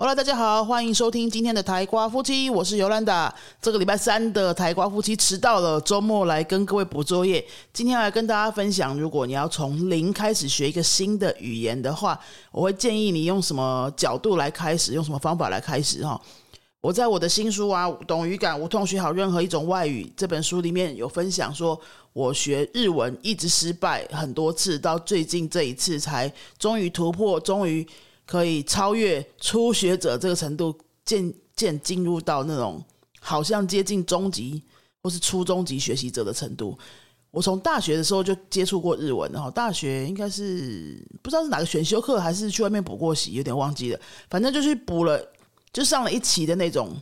好了，大家好，欢迎收听今天的台瓜夫妻，我是尤兰达。这个礼拜三的台瓜夫妻迟到了，周末来跟各位补作业。今天来跟大家分享，如果你要从零开始学一个新的语言的话，我会建议你用什么角度来开始，用什么方法来开始哈。我在我的新书啊，《懂语感无痛学好任何一种外语》这本书里面有分享，说我学日文一直失败很多次，到最近这一次才终于突破，终于。可以超越初学者这个程度，渐渐进入到那种好像接近中级或是初中级学习者的程度。我从大学的时候就接触过日文，然后大学应该是不知道是哪个选修课，还是去外面补过习，有点忘记了。反正就去补了，就上了一期的那种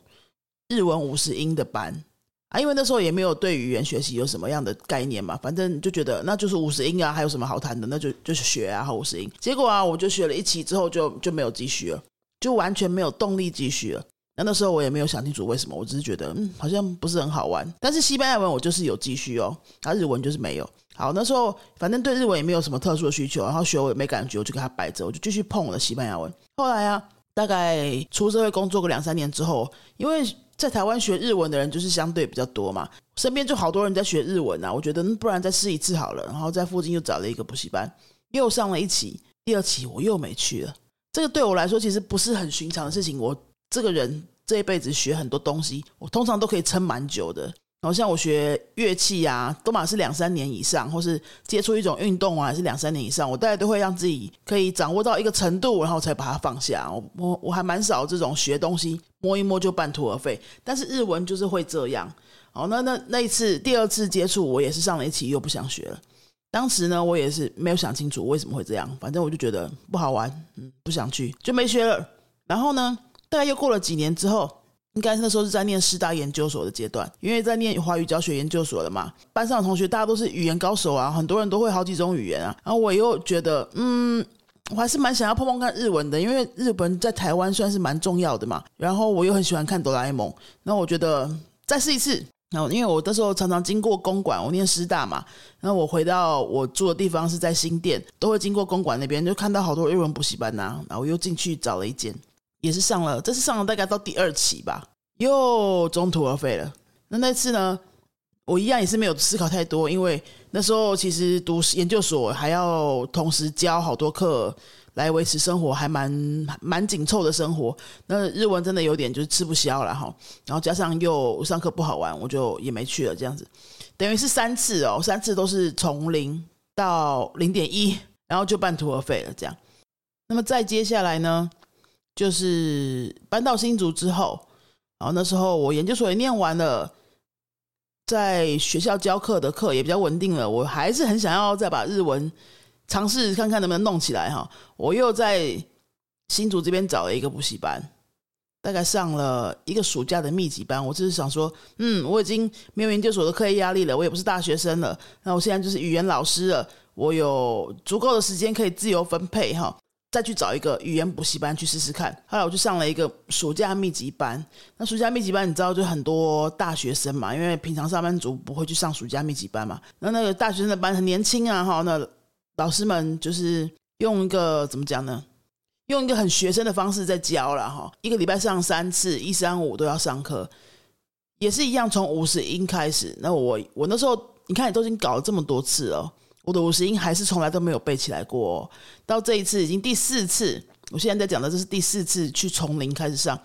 日文五十音的班。啊，因为那时候也没有对语言学习有什么样的概念嘛，反正就觉得那就是五十音啊，还有什么好谈的？那就就是学啊，五十音。结果啊，我就学了一期之后，就就没有继续了，就完全没有动力继续了。那那时候我也没有想清楚为什么，我只是觉得嗯，好像不是很好玩。但是西班牙文我就是有继续哦，啊，日文就是没有。好，那时候反正对日文也没有什么特殊的需求，然后学我也没感觉，我就给他摆着，我就继续碰我的西班牙文。后来啊，大概出社会工作个两三年之后，因为在台湾学日文的人就是相对比较多嘛，身边就好多人在学日文啊。我觉得不然再试一次好了，然后在附近又找了一个补习班，又上了一期，第二期我又没去了。这个对我来说其实不是很寻常的事情。我这个人这一辈子学很多东西，我通常都可以撑蛮久的。好像我学乐器啊，都嘛是两三年以上，或是接触一种运动啊，还是两三年以上，我大概都会让自己可以掌握到一个程度，然后才把它放下。我我我还蛮少这种学东西摸一摸就半途而废，但是日文就是会这样。哦，那那那一次第二次接触，我也是上了一期又不想学了。当时呢，我也是没有想清楚为什么会这样，反正我就觉得不好玩，嗯，不想去就没学了。然后呢，大概又过了几年之后。应该那时候是在念师大研究所的阶段，因为在念华语教学研究所的嘛，班上的同学大家都是语言高手啊，很多人都会好几种语言啊。然后我又觉得，嗯，我还是蛮想要碰碰看日文的，因为日本在台湾算是蛮重要的嘛。然后我又很喜欢看哆啦 A 梦，那我觉得再试一次。然后因为我那时候常常经过公馆，我念师大嘛，然后我回到我住的地方是在新店，都会经过公馆那边，就看到好多日文补习班呐。然后我又进去找了一间。也是上了，这次上了大概到第二期吧，又中途而废了。那那次呢，我一样也是没有思考太多，因为那时候其实读研究所还要同时教好多课来维持生活，还蛮蛮紧凑的生活。那日文真的有点就是吃不消了哈。然后加上又上课不好玩，我就也没去了。这样子，等于是三次哦，三次都是从零到零点一，然后就半途而废了。这样，那么再接下来呢？就是搬到新竹之后，然后那时候我研究所也念完了，在学校教课的课也比较稳定了，我还是很想要再把日文尝试看看能不能弄起来哈。我又在新竹这边找了一个补习班，大概上了一个暑假的密集班。我只是想说，嗯，我已经没有研究所的课业压力了，我也不是大学生了，那我现在就是语言老师了，我有足够的时间可以自由分配哈。再去找一个语言补习班去试试看。后来我就上了一个暑假密集班。那暑假密集班你知道，就很多大学生嘛，因为平常上班族不会去上暑假密集班嘛。那那个大学生的班很年轻啊，哈，那老师们就是用一个怎么讲呢？用一个很学生的方式在教了哈。一个礼拜上三次，一三五都要上课，也是一样从五十音开始。那我我那时候你看，你都已经搞了这么多次了。我的五十音还是从来都没有背起来过，到这一次已经第四次。我现在在讲的这是第四次去从零开始上，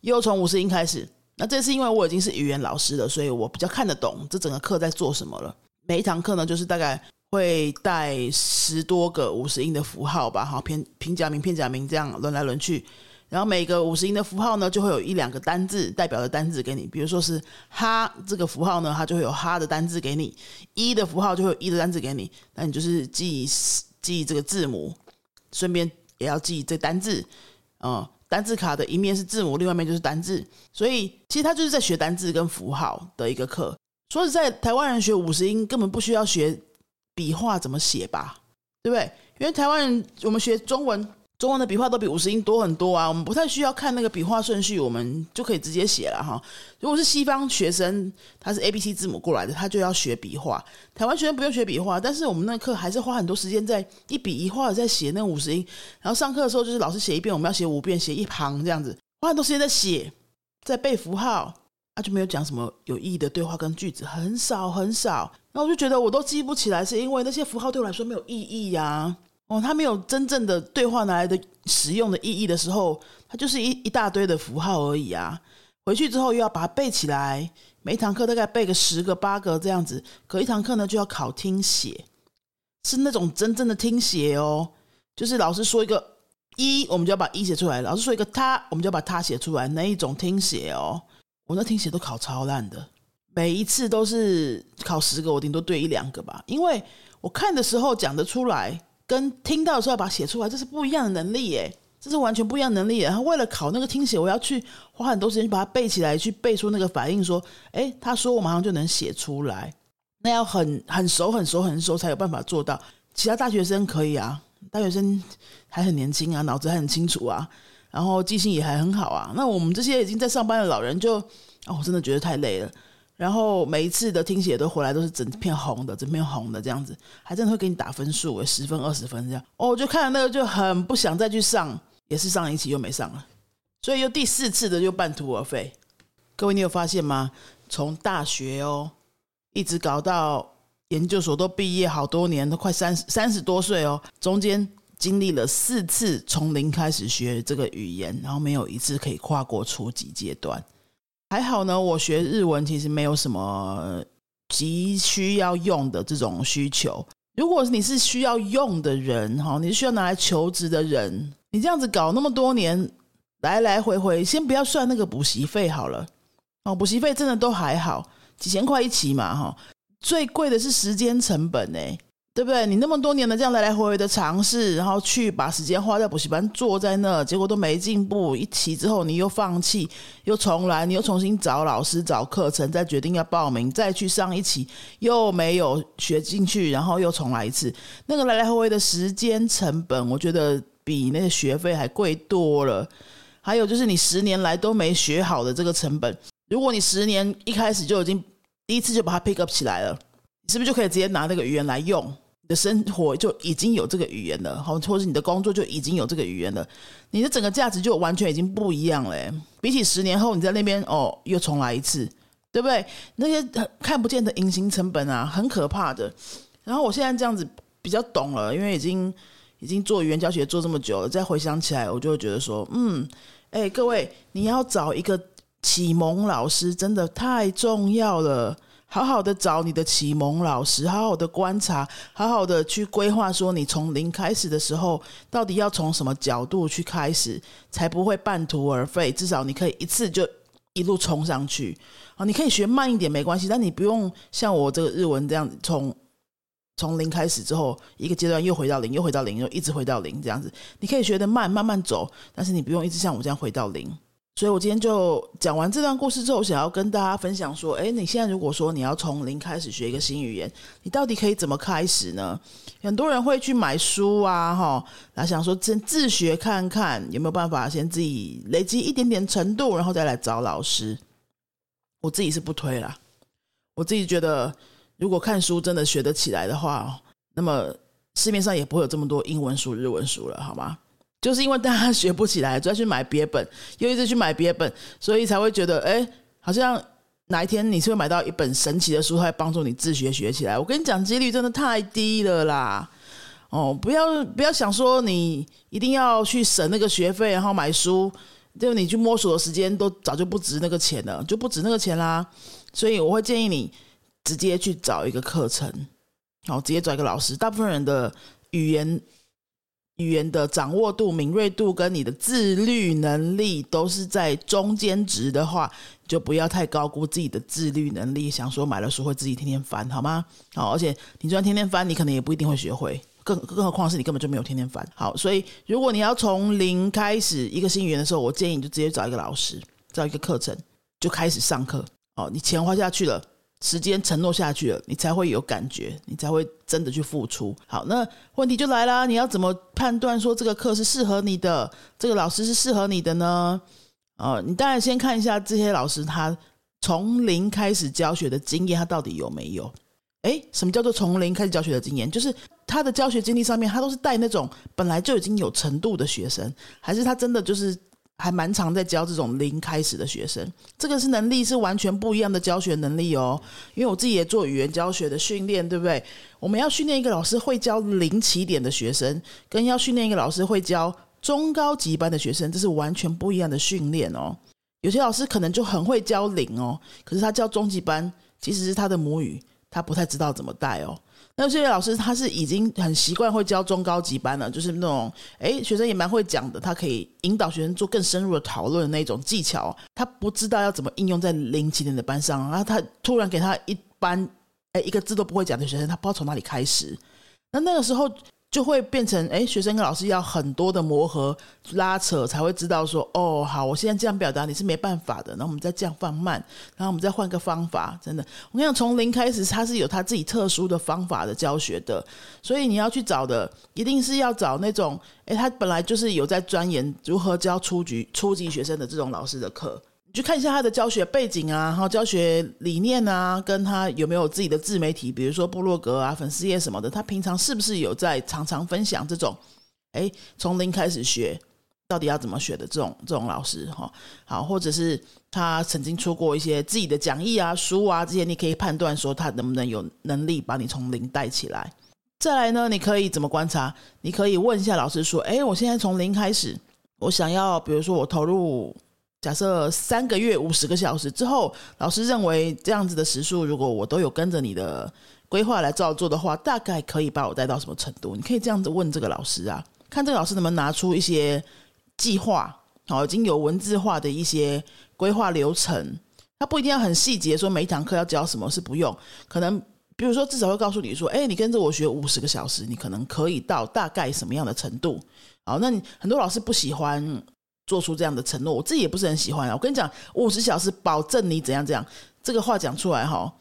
又从五十音开始。那这次因为我已经是语言老师了，所以我比较看得懂这整个课在做什么了。每一堂课呢，就是大概会带十多个五十音的符号吧，好，偏平假名、片假名这样轮来轮去。然后每个五十音的符号呢，就会有一两个单字代表的单字给你，比如说是哈这个符号呢，它就会有哈的单字给你；一的符号就会有一的单字给你。那你就是记记这个字母，顺便也要记这单字。嗯，单字卡的一面是字母，另外一面就是单字。所以其实它就是在学单字跟符号的一个课。说实在，台湾人学五十音根本不需要学笔画怎么写吧，对不对？因为台湾人我们学中文。中文的笔画都比五十音多很多啊，我们不太需要看那个笔画顺序，我们就可以直接写了哈。如果是西方学生，他是 A B C 字母过来的，他就要学笔画。台湾学生不用学笔画，但是我们那课还是花很多时间在一笔一画的在写那五十音。然后上课的时候就是老师写一遍，我们要写五遍，写一行这样子，花很多时间在写，在背符号，他就没有讲什么有意义的对话跟句子，很少很少。那我就觉得我都记不起来，是因为那些符号对我来说没有意义呀。哦，他没有真正的对话拿来的实用的意义的时候，它就是一一大堆的符号而已啊。回去之后又要把它背起来，每一堂课大概背个十个八个这样子，隔一堂课呢就要考听写，是那种真正的听写哦。就是老师说一个一，我们就要把一写出来；老师说一个他，我们就要把他写出来。那一种听写哦，我那听写都考超烂的，每一次都是考十个，我顶多对一两个吧，因为我看的时候讲得出来。跟听到的时候要把它写出来，这是不一样的能力耶，这是完全不一样能力。然后为了考那个听写，我要去花很多时间去把它背起来，去背出那个反应。说，哎，他说我马上就能写出来，那要很很熟、很熟、很熟才有办法做到。其他大学生可以啊，大学生还很年轻啊，脑子还很清楚啊，然后记性也还很好啊。那我们这些已经在上班的老人，就哦，我真的觉得太累了。然后每一次的听写都回来都是整片红的，整片红的这样子，还真的会给你打分数诶，十分二十分这样。哦，就看了那个就很不想再去上，也是上一期又没上了，所以又第四次的就半途而废。各位你有发现吗？从大学哦，一直搞到研究所都毕业好多年，都快三十三十多岁哦，中间经历了四次从零开始学这个语言，然后没有一次可以跨过初级阶段。还好呢，我学日文其实没有什么急需要用的这种需求。如果你是需要用的人哈，你是需要拿来求职的人，你这样子搞那么多年，来来回回，先不要算那个补习费好了。哦，补习费真的都还好，几千块一起嘛哈。最贵的是时间成本呢。对不对？你那么多年的这样来来回回的尝试，然后去把时间花在补习班，坐在那，结果都没进步。一起之后，你又放弃，又重来，你又重新找老师、找课程，再决定要报名，再去上一期，又没有学进去，然后又重来一次。那个来来回回的时间成本，我觉得比那个学费还贵多了。还有就是你十年来都没学好的这个成本，如果你十年一开始就已经第一次就把它 pick up 起来了。是不是就可以直接拿那个语言来用？你的生活就已经有这个语言了，好，或者你的工作就已经有这个语言了，你的整个价值就完全已经不一样了。比起十年后你在那边哦，又重来一次，对不对？那些看不见的隐形成本啊，很可怕的。然后我现在这样子比较懂了，因为已经已经做语言教学做这么久了，再回想起来，我就会觉得说，嗯，哎，各位，你要找一个启蒙老师，真的太重要了。好好的找你的启蒙老师，好好的观察，好好的去规划，说你从零开始的时候，到底要从什么角度去开始，才不会半途而废。至少你可以一次就一路冲上去。啊，你可以学慢一点没关系，但你不用像我这个日文这样，从从零开始之后，一个阶段又回到零，又回到零，又一直回到零这样子。你可以学的慢，慢慢走，但是你不用一直像我这样回到零。所以，我今天就讲完这段故事之后，想要跟大家分享说：，哎，你现在如果说你要从零开始学一个新语言，你到底可以怎么开始呢？很多人会去买书啊，哈，来想说先自学看看有没有办法先自己累积一点点程度，然后再来找老师。我自己是不推啦，我自己觉得，如果看书真的学得起来的话，那么市面上也不会有这么多英文书、日文书了，好吗？就是因为大家学不起来，就要去买别本，又一直去买别本，所以才会觉得，哎，好像哪一天你是会买到一本神奇的书，它会帮助你自学学起来。我跟你讲，几率真的太低了啦！哦，不要不要想说你一定要去省那个学费，然后买书，就你去摸索的时间都早就不值那个钱了，就不值那个钱啦。所以我会建议你直接去找一个课程，好，直接找一个老师。大部分人的语言。语言的掌握度、敏锐度跟你的自律能力都是在中间值的话，就不要太高估自己的自律能力。想说买了书会自己天天翻，好吗？好，而且你就算天天翻，你可能也不一定会学会。更更何况是你根本就没有天天翻。好，所以如果你要从零开始一个新语言的时候，我建议你就直接找一个老师，找一个课程就开始上课。哦，你钱花下去了，时间承诺下去了，你才会有感觉，你才会真的去付出。好，那问题就来啦，你要怎么判断说这个课是适合你的，这个老师是适合你的呢？哦，你当然先看一下这些老师他从零开始教学的经验，他到底有没有？诶，什么叫做从零开始教学的经验？就是他的教学经历上面，他都是带那种本来就已经有程度的学生，还是他真的就是？还蛮常在教这种零开始的学生，这个是能力是完全不一样的教学能力哦。因为我自己也做语言教学的训练，对不对？我们要训练一个老师会教零起点的学生，跟要训练一个老师会教中高级班的学生，这是完全不一样的训练哦。有些老师可能就很会教零哦，可是他教中级班，其实是他的母语，他不太知道怎么带哦。那这些老师他是已经很习惯会教中高级班了，就是那种哎学生也蛮会讲的，他可以引导学生做更深入的讨论的那种技巧。他不知道要怎么应用在零起点的班上，然后他突然给他一班哎一个字都不会讲的学生，他不知道从哪里开始。那那个时候。就会变成，哎，学生跟老师要很多的磨合、拉扯，才会知道说，哦，好，我现在这样表达你是没办法的，然后我们再这样放慢，然后我们再换个方法。真的，我跟你讲，从零开始，他是有他自己特殊的方法的教学的，所以你要去找的，一定是要找那种，哎，他本来就是有在钻研如何教初级、初级学生的这种老师的课。你去看一下他的教学背景啊，然后教学理念啊，跟他有没有自己的自媒体，比如说部落格啊、粉丝页什么的。他平常是不是有在常常分享这种？哎，从零开始学，到底要怎么学的这种这种老师哈？好，或者是他曾经出过一些自己的讲义啊、书啊这些，你可以判断说他能不能有能力把你从零带起来。再来呢，你可以怎么观察？你可以问一下老师说：“哎，我现在从零开始，我想要，比如说我投入。”假设三个月五十个小时之后，老师认为这样子的时数，如果我都有跟着你的规划来照做的话，大概可以把我带到什么程度？你可以这样子问这个老师啊，看这个老师能不能拿出一些计划，好，已经有文字化的一些规划流程。他不一定要很细节，说每一堂课要教什么是不用，可能比如说至少会告诉你说，哎，你跟着我学五十个小时，你可能可以到大概什么样的程度？好，那你很多老师不喜欢。做出这样的承诺，我自己也不是很喜欢啊。我跟你讲，五十小时保证你怎样怎样，这个话讲出来哈，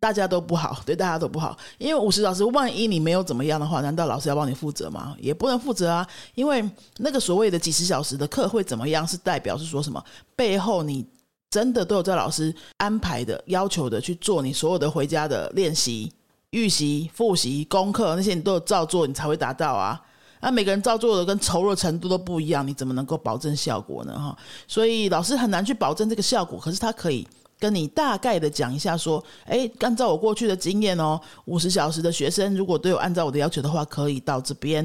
大家都不好，对大家都不好。因为五十小时，万一你没有怎么样的话，难道老师要帮你负责吗？也不能负责啊。因为那个所谓的几十小时的课会怎么样，是代表是说什么？背后你真的都有在老师安排的要求的去做你所有的回家的练习、预习、复习、功课那些，你都有照做，你才会达到啊。那每个人照做的跟投入的程度都不一样，你怎么能够保证效果呢？哈，所以老师很难去保证这个效果。可是他可以跟你大概的讲一下，说，哎，按照我过去的经验哦，五十小时的学生如果都有按照我的要求的话，可以到这边；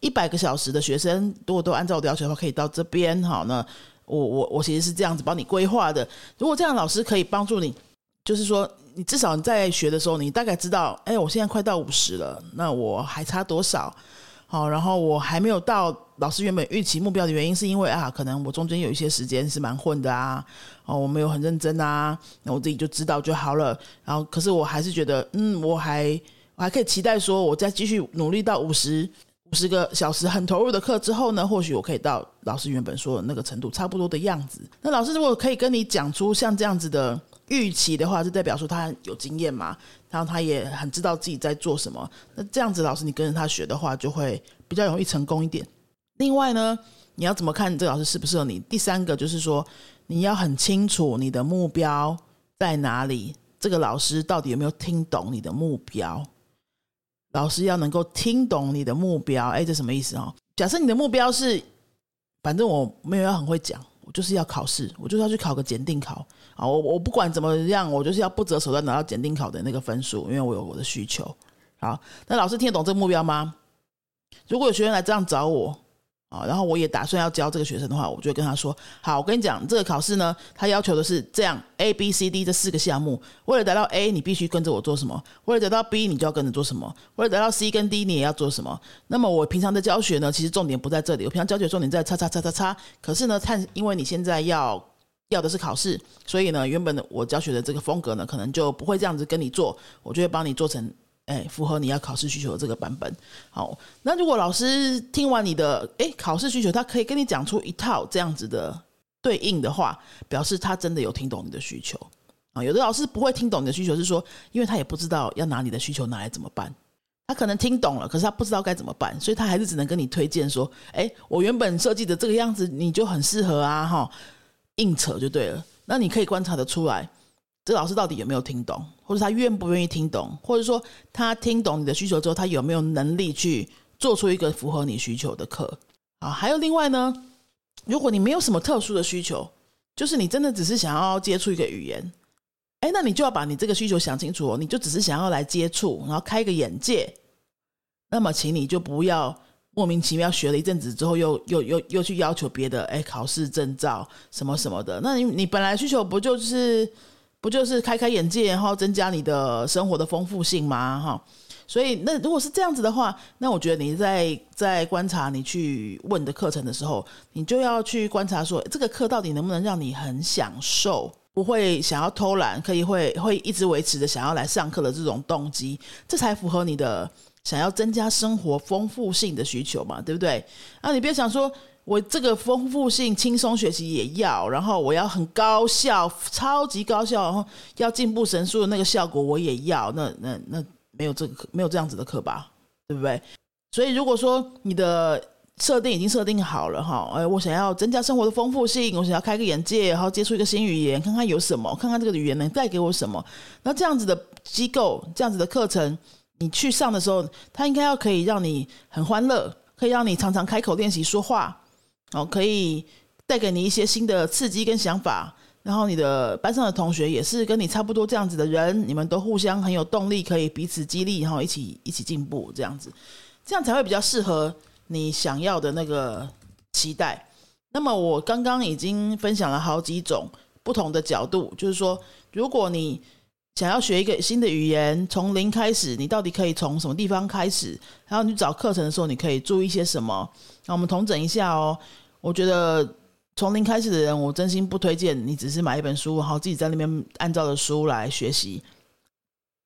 一百个小时的学生如果都按照我的要求的话，可以到这边。好，那我我我其实是这样子帮你规划的。如果这样，老师可以帮助你，就是说，你至少你在学的时候，你大概知道，哎，我现在快到五十了，那我还差多少？好，然后我还没有到老师原本预期目标的原因，是因为啊，可能我中间有一些时间是蛮混的啊，哦，我没有很认真啊，那我自己就知道就好了。然后，可是我还是觉得，嗯，我还我还可以期待说，我再继续努力到五十五十个小时很投入的课之后呢，或许我可以到老师原本说的那个程度差不多的样子。那老师如果可以跟你讲出像这样子的。预期的话，就代表说他有经验嘛，然后他也很知道自己在做什么。那这样子，老师你跟着他学的话，就会比较容易成功一点。另外呢，你要怎么看这个老师适不适合你？第三个就是说，你要很清楚你的目标在哪里，这个老师到底有没有听懂你的目标？老师要能够听懂你的目标。哎，这什么意思哦？假设你的目标是，反正我没有要很会讲。就是要考试，我就是要去考个检定考啊！我我不管怎么样，我就是要不择手段拿到检定考的那个分数，因为我有我的需求。好，那老师听得懂这个目标吗？如果有学员来这样找我。啊，然后我也打算要教这个学生的话，我就会跟他说：好，我跟你讲，这个考试呢，他要求的是这样 A、B、C、D 这四个项目。为了达到 A，你必须跟着我做什么？为了得到 B，你就要跟着做什么？为了得到 C 跟 D，你也要做什么？那么我平常的教学呢，其实重点不在这里。我平常教学重点在叉叉叉叉叉。可是呢，看因为你现在要要的是考试，所以呢，原本的我教学的这个风格呢，可能就不会这样子跟你做，我就会帮你做成。哎，符合你要考试需求的这个版本。好，那如果老师听完你的哎考试需求，他可以跟你讲出一套这样子的对应的话，表示他真的有听懂你的需求。啊。有的老师不会听懂你的需求，是说，因为他也不知道要拿你的需求拿来怎么办。他可能听懂了，可是他不知道该怎么办，所以他还是只能跟你推荐说：“哎，我原本设计的这个样子，你就很适合啊，哈，硬扯就对了。”那你可以观察得出来，这老师到底有没有听懂，或者他愿不愿意听懂，或者说他听懂你的需求之后，他有没有能力去做出一个符合你需求的课啊？还有另外呢，如果你没有什么特殊的需求，就是你真的只是想要接触一个语言。哎，那你就要把你这个需求想清楚哦。你就只是想要来接触，然后开个眼界。那么，请你就不要莫名其妙学了一阵子之后，又又又又去要求别的，哎，考试证照什么什么的。那你你本来需求不就是不就是开开眼界，然后增加你的生活的丰富性吗？哈，所以那如果是这样子的话，那我觉得你在在观察你去问的课程的时候，你就要去观察说，这个课到底能不能让你很享受。不会想要偷懒，可以会会一直维持着想要来上课的这种动机，这才符合你的想要增加生活丰富性的需求嘛，对不对？啊，你别想说我这个丰富性、轻松学习也要，然后我要很高效、超级高效，然后要进步神速的那个效果我也要，那那那没有这个课没有这样子的课吧，对不对？所以如果说你的。设定已经设定好了哈，哎，我想要增加生活的丰富性，我想要开个眼界，然后接触一个新语言，看看有什么，看看这个语言能带给我什么。那这样子的机构，这样子的课程，你去上的时候，它应该要可以让你很欢乐，可以让你常常开口练习说话，哦，可以带给你一些新的刺激跟想法。然后你的班上的同学也是跟你差不多这样子的人，你们都互相很有动力，可以彼此激励，然后一起一起进步，这样子，这样才会比较适合。你想要的那个期待，那么我刚刚已经分享了好几种不同的角度，就是说，如果你想要学一个新的语言，从零开始，你到底可以从什么地方开始？然后你找课程的时候，你可以注意些什么？那我们统整一下哦。我觉得从零开始的人，我真心不推荐你只是买一本书，然后自己在那边按照的书来学习，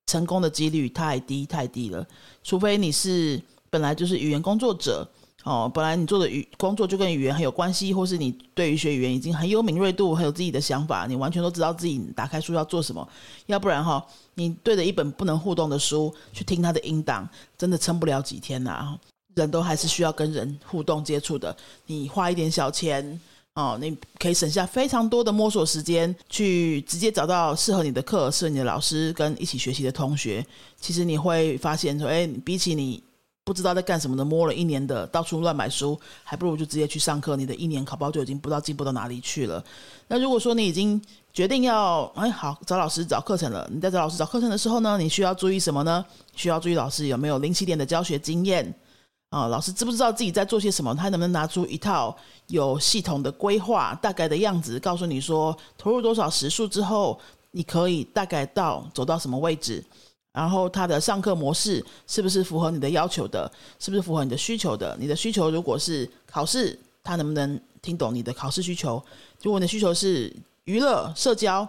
成功的几率太低太低了，除非你是。本来就是语言工作者哦，本来你做的语工作就跟语言很有关系，或是你对于学语言已经很有敏锐度，很有自己的想法，你完全都知道自己打开书要做什么。要不然哈，你对着一本不能互动的书去听它的音档，真的撑不了几天呐。人都还是需要跟人互动接触的。你花一点小钱哦，你可以省下非常多的摸索时间，去直接找到适合你的课，适合你的老师跟一起学习的同学。其实你会发现说，哎，比起你。不知道在干什么的，摸了一年的，到处乱买书，还不如就直接去上课。你的一年考包就已经不知道进步到哪里去了。那如果说你已经决定要，哎，好找老师找课程了，你在找老师找课程的时候呢，你需要注意什么呢？需要注意老师有没有零起点的教学经验啊？老师知不知道自己在做些什么？他能不能拿出一套有系统的规划，大概的样子，告诉你说投入多少时数之后，你可以大概到走到什么位置？然后他的上课模式是不是符合你的要求的？是不是符合你的需求的？你的需求如果是考试，他能不能听懂你的考试需求？如果你的需求是娱乐社交，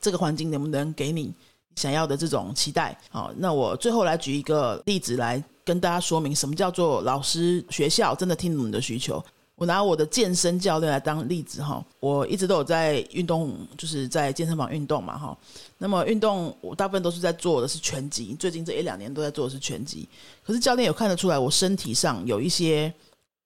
这个环境能不能给你想要的这种期待？好，那我最后来举一个例子来跟大家说明，什么叫做老师学校真的听懂你的需求。我拿我的健身教练来当例子哈，我一直都有在运动，就是在健身房运动嘛哈。那么运动我大部分都是在做的是拳击，最近这一两年都在做的是拳击。可是教练有看得出来，我身体上有一些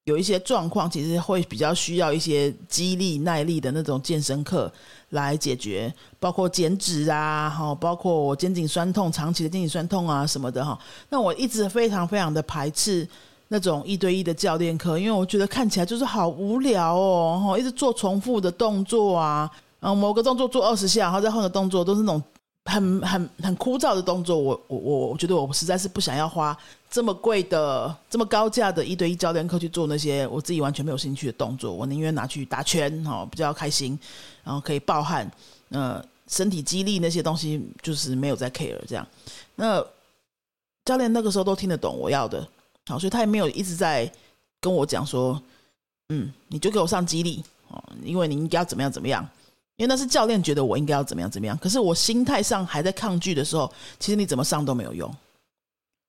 有一些状况，其实会比较需要一些肌力耐力的那种健身课来解决，包括减脂啊，哈，包括我肩颈酸痛、长期的肩颈酸痛啊什么的哈。那我一直非常非常的排斥。那种一对一的教练课，因为我觉得看起来就是好无聊哦，哈，一直做重复的动作啊，然后某个动作做二十下，然后再换个动作，都是那种很很很枯燥的动作。我我我我觉得我实在是不想要花这么贵的、这么高价的一对一教练课去做那些我自己完全没有兴趣的动作。我宁愿拿去打拳，哈，比较开心，然后可以暴汗，呃，身体肌力那些东西就是没有在 care 这样。那教练那个时候都听得懂我要的。好，所以他也没有一直在跟我讲说，嗯，你就给我上激励哦，因为你应该要怎么样怎么样，因为那是教练觉得我应该要怎么样怎么样。可是我心态上还在抗拒的时候，其实你怎么上都没有用。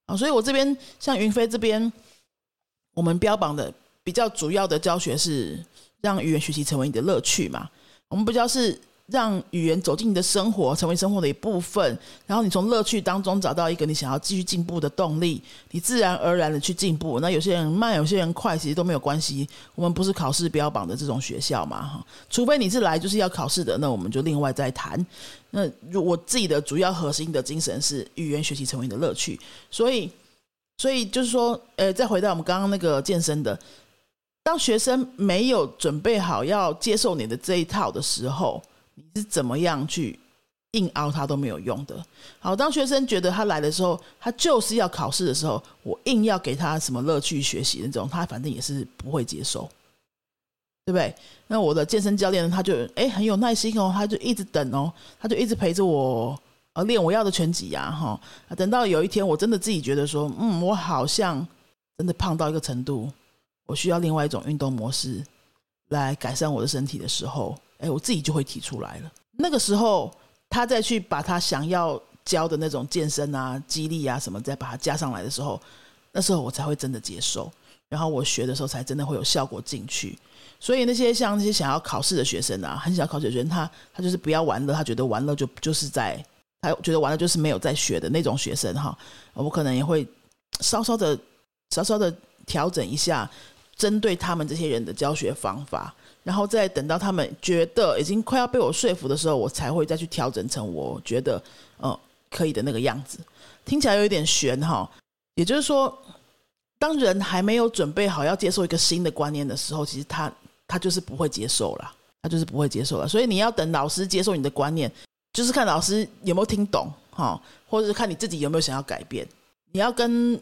啊，所以我这边像云飞这边，我们标榜的比较主要的教学是让语言学习成为你的乐趣嘛。我们比较是让语言走进你的生活，成为生活的一部分，然后你从乐趣当中找到一个你想要继续进步的动力，你自然而然的去进步。那有些人慢，有些人快，其实都没有关系。我们不是考试标榜的这种学校嘛，哈，除非你是来就是要考试的，那我们就另外再谈。那如我自己的主要核心的精神是语言学习成为你的乐趣，所以，所以就是说，呃，再回到我们刚刚那个健身的，当学生没有准备好要接受你的这一套的时候。你是怎么样去硬凹他都没有用的。好，当学生觉得他来的时候，他就是要考试的时候，我硬要给他什么乐趣学习那种，他反正也是不会接受，对不对？那我的健身教练他就哎很有耐心哦，他就一直等哦，他就一直陪着我呃练我要的拳击呀哈。等到有一天我真的自己觉得说，嗯，我好像真的胖到一个程度，我需要另外一种运动模式来改善我的身体的时候。哎，我自己就会提出来了。那个时候，他再去把他想要教的那种健身啊、激励啊什么，再把它加上来的时候，那时候我才会真的接受。然后我学的时候，才真的会有效果进去。所以那些像那些想要考试的学生啊，很想考试的学生，他他就是不要玩乐，他觉得玩乐就就是在，他觉得玩乐就是没有在学的那种学生哈。我可能也会稍稍的、稍稍的调整一下，针对他们这些人的教学方法。然后再等到他们觉得已经快要被我说服的时候，我才会再去调整成我觉得嗯可以的那个样子。听起来有一点悬哈，也就是说，当人还没有准备好要接受一个新的观念的时候，其实他他就是不会接受了，他就是不会接受了。所以你要等老师接受你的观念，就是看老师有没有听懂哈，或者是看你自己有没有想要改变。你要跟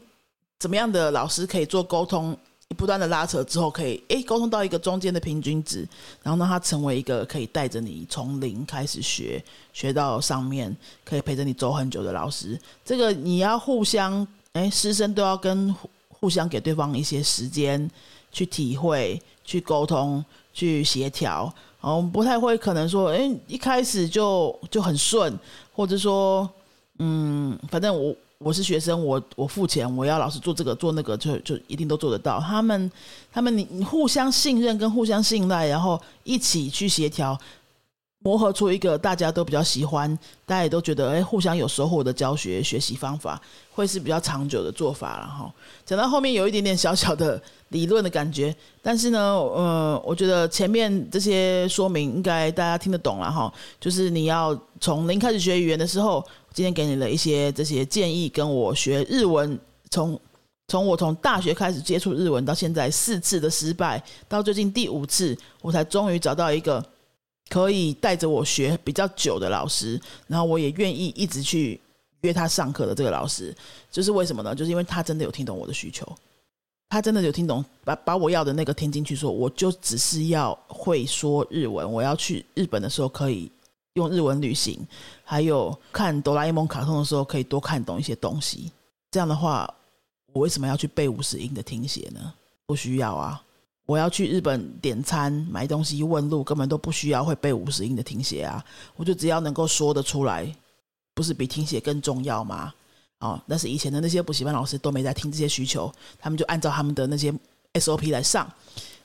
怎么样的老师可以做沟通？你不断的拉扯之后，可以诶沟通到一个中间的平均值，然后让他成为一个可以带着你从零开始学，学到上面可以陪着你走很久的老师。这个你要互相诶师生都要跟互相给对方一些时间去体会、去沟通、去协调。我们不太会可能说诶一开始就就很顺，或者说嗯反正我。我是学生，我我付钱，我要老师做这个做那个，就就一定都做得到。他们他们你你互相信任跟互相信赖，然后一起去协调，磨合出一个大家都比较喜欢，大家也都觉得哎互相有收获的教学学习方法，会是比较长久的做法了哈。讲到后面有一点点小小的理论的感觉，但是呢，呃，我觉得前面这些说明应该大家听得懂了哈。就是你要从零开始学语言的时候。今天给你了一些这些建议，跟我学日文，从从我从大学开始接触日文到现在四次的失败，到最近第五次，我才终于找到一个可以带着我学比较久的老师，然后我也愿意一直去约他上课的这个老师，就是为什么呢？就是因为他真的有听懂我的需求，他真的有听懂，把把我要的那个听进去，说我就只是要会说日文，我要去日本的时候可以。用日文旅行，还有看哆啦 A 梦卡通的时候，可以多看懂一些东西。这样的话，我为什么要去背五十音的听写呢？不需要啊！我要去日本点餐、买东西、问路，根本都不需要会背五十音的听写啊！我就只要能够说得出来，不是比听写更重要吗？哦，但是以前的那些补习班老师都没在听这些需求，他们就按照他们的那些 SOP 来上。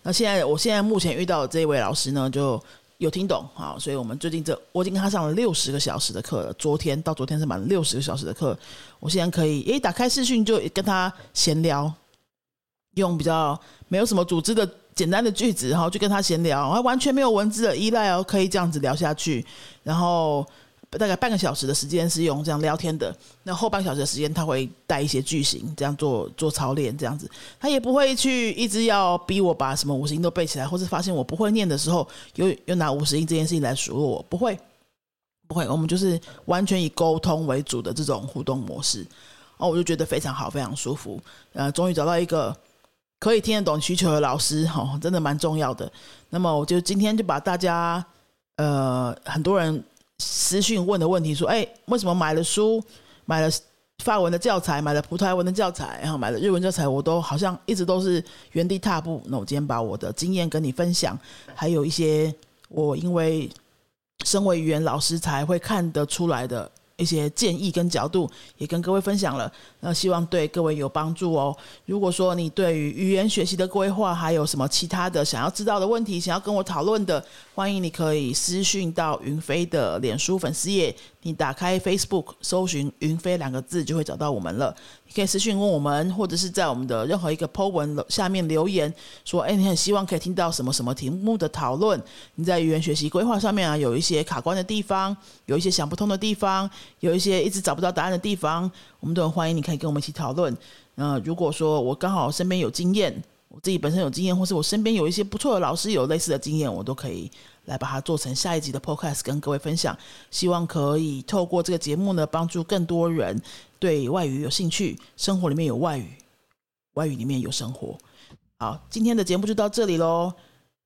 那现在，我现在目前遇到的这位老师呢，就。有听懂啊，所以我们最近这我已经跟他上了六十个小时的课了。昨天到昨天是满六十个小时的课，我现在可以诶打开视讯就跟他闲聊，用比较没有什么组织的简单的句子，然后就跟他闲聊，完全没有文字的依赖哦，可以这样子聊下去，然后。大概半个小时的时间是用这样聊天的，那后半小时的时间他会带一些句型，这样做做操练，这样子他也不会去一直要逼我把什么五十音都背起来，或是发现我不会念的时候，又又拿五十音这件事情来数落我，不会，不会，我们就是完全以沟通为主的这种互动模式，哦，我就觉得非常好，非常舒服，呃，终于找到一个可以听得懂需求的老师，哈，真的蛮重要的。那么我就今天就把大家，呃，很多人。私讯问的问题说：“哎，为什么买了书，买了法文的教材，买了葡萄牙文的教材，然后买了日文教材，我都好像一直都是原地踏步。那我今天把我的经验跟你分享，还有一些我因为身为语言老师才会看得出来的一些建议跟角度，也跟各位分享了。那希望对各位有帮助哦。如果说你对于语言学习的规划，还有什么其他的想要知道的问题，想要跟我讨论的，欢迎你可以私讯到云飞的脸书粉丝页。你打开 Facebook 搜寻“云飞”两个字，就会找到我们了。你可以私讯问我们，或者是在我们的任何一个 po 文下面留言，说：“哎，你很希望可以听到什么什么题目的讨论？你在语言学习规划上面啊，有一些卡关的地方，有一些想不通的地方，有一些一直找不到答案的地方，我们都很欢迎你可以跟我们一起讨论。那如果说我刚好身边有经验，我自己本身有经验，或是我身边有一些不错的老师有类似的经验，我都可以。”来把它做成下一集的 podcast 跟各位分享，希望可以透过这个节目呢，帮助更多人对外语有兴趣，生活里面有外语，外语里面有生活。好，今天的节目就到这里喽。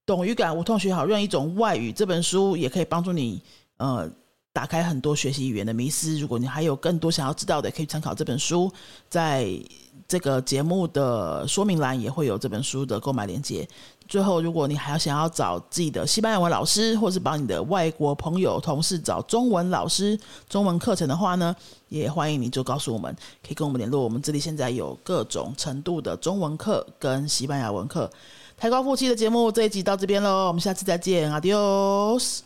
懂语感无痛学好任一种外语这本书也可以帮助你，呃，打开很多学习语言的迷思。如果你还有更多想要知道的，可以参考这本书，在这个节目的说明栏也会有这本书的购买链接。最后，如果你还要想要找自己的西班牙文老师，或是帮你的外国朋友、同事找中文老师、中文课程的话呢，也欢迎你就告诉我们，可以跟我们联络。我们这里现在有各种程度的中文课跟西班牙文课。台高夫妻的节目这一集到这边喽，我们下次再见，Adios。